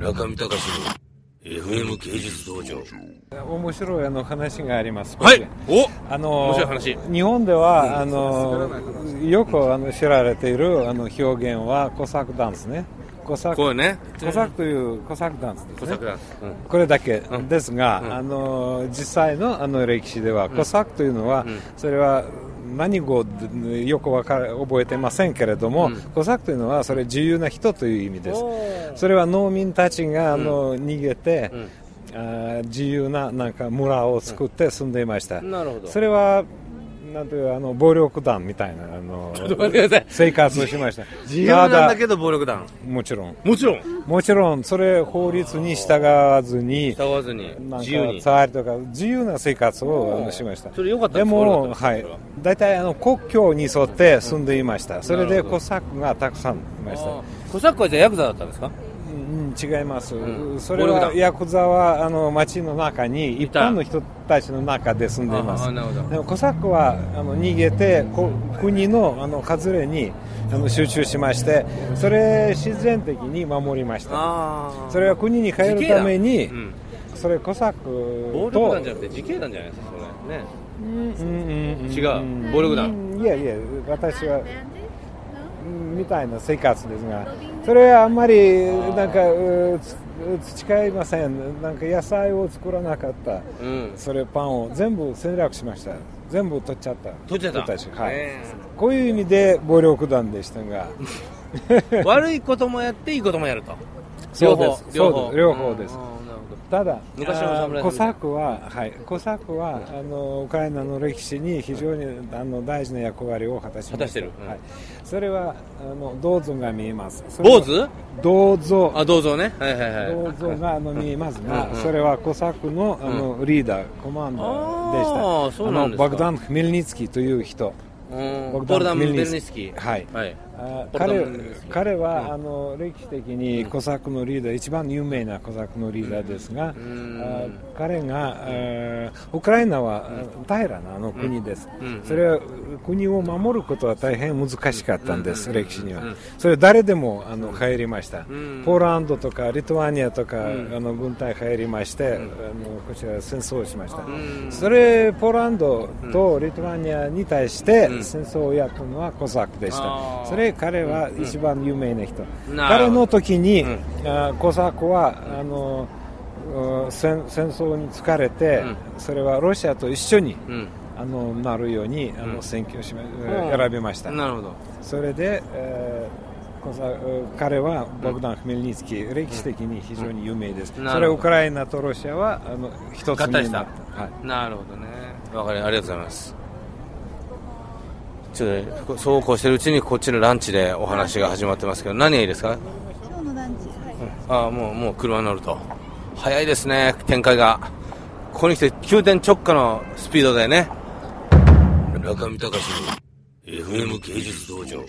中見隆の FM 芸術道場。面白いあの話があります。はい。お。あの面白い話。日本では、あのよくあの知られているあの表現はコサックダンスね。コサック。こうね。コサックというコサックダンスですね。コサックダンス、うん。これだけですが、うん。あの実際のあの歴史では、コサックというのは、うん。それは何語でよくわかる覚えてませんけれども、うん。コサックというのはそれ自由な人という意味です。それは農民たちがあの、逃げて、うん。あー自由ななんか村を作って住んでいました、なるほど。それはなんていうあの暴力団みたいなあのちょっと待ってください。生活をしました。自由なんだたけど暴力団。もちろん。もちろん。もちろんそれ法律に従わずに従わずになん自由に。か触りとか自由な生活をしました。それ良かったでも、はい。大体あの国境に沿って住んでいました、それでコサックがたくさんいました、コサックはじゃあヤクザだったんですか？うん、違います、ん。それはヤクザはあの町の中に一般の人たちの中で住んでいます。あーなるほど。でもコサックはあの逃げてこ国のあの外れにあの集中しましてそれ自然的に守りました。それは国に帰るために、うん、それコサックと暴力団じゃなくて自警団じゃないですかそれ。ね。うんうんうん違う。暴力団。いやいや私はうんみたいな生活ですがそれはあんまりなんか培いません。なんか野菜を作らなかった。うん。それパンを全部戦略しました。全部取っちゃった。取っちゃった。はい、ねこういう意味で暴力団でしたが。悪いこともやっていいこともやるとそうです。そうです。両方。です。ただ昔コサックは、はい、コサックは、あのウクライナの歴史に非常にあの大事な役割を果たしました。果たしてる。うん。はい、それはあの銅像が見えます。坊主銅像？あどうぞね。はいはいはい。銅像があの見えますが、うんうんそれはコサックのあの、リーダーコマンダーでした。あーそうなんですか。あのバグダン・フミルニツキーという人。うん。ボルダン・ベルミルニスキ。ーはい。はい彼彼は、うん。あの歴史的にコサックのリーダー、一番有名なコサックのリーダーですが、彼が、あウクライナはあ平らなあの国です、うん。それは国を守ることは大変難しかったんです、歴史には、うん。それ誰でもあの入りました、ん。ポーランドとかリトアニアとか、ん。あの軍隊入りまして、あのこちら戦争をしました、ん。それポーランドとリトアニアに対してうん。戦争をやったのはコサックでした、それ彼は一番有名な人、彼の時に、うん。あコサックはあのうん戦戦争に疲れて、うん。それはロシアと一緒にうん。あのなるようにあの、うん。選挙しま、うん。選びました、なるほど。それで、えーコサ彼はボグダン・フメルニツキー、歴史的に非常に有名です、それはウクライナとロシアはあの一つになった。なるほどね。わかりありがとうございますちょっとねそうこうしてるうちにこっちのランチでお話が始まってますけど何がいいですか？今日のランチ、はい、ああもうもう車に乗ると。早いですね展開が。ここに来て急転直下のスピードだよね。中見隆の FM 芸術道場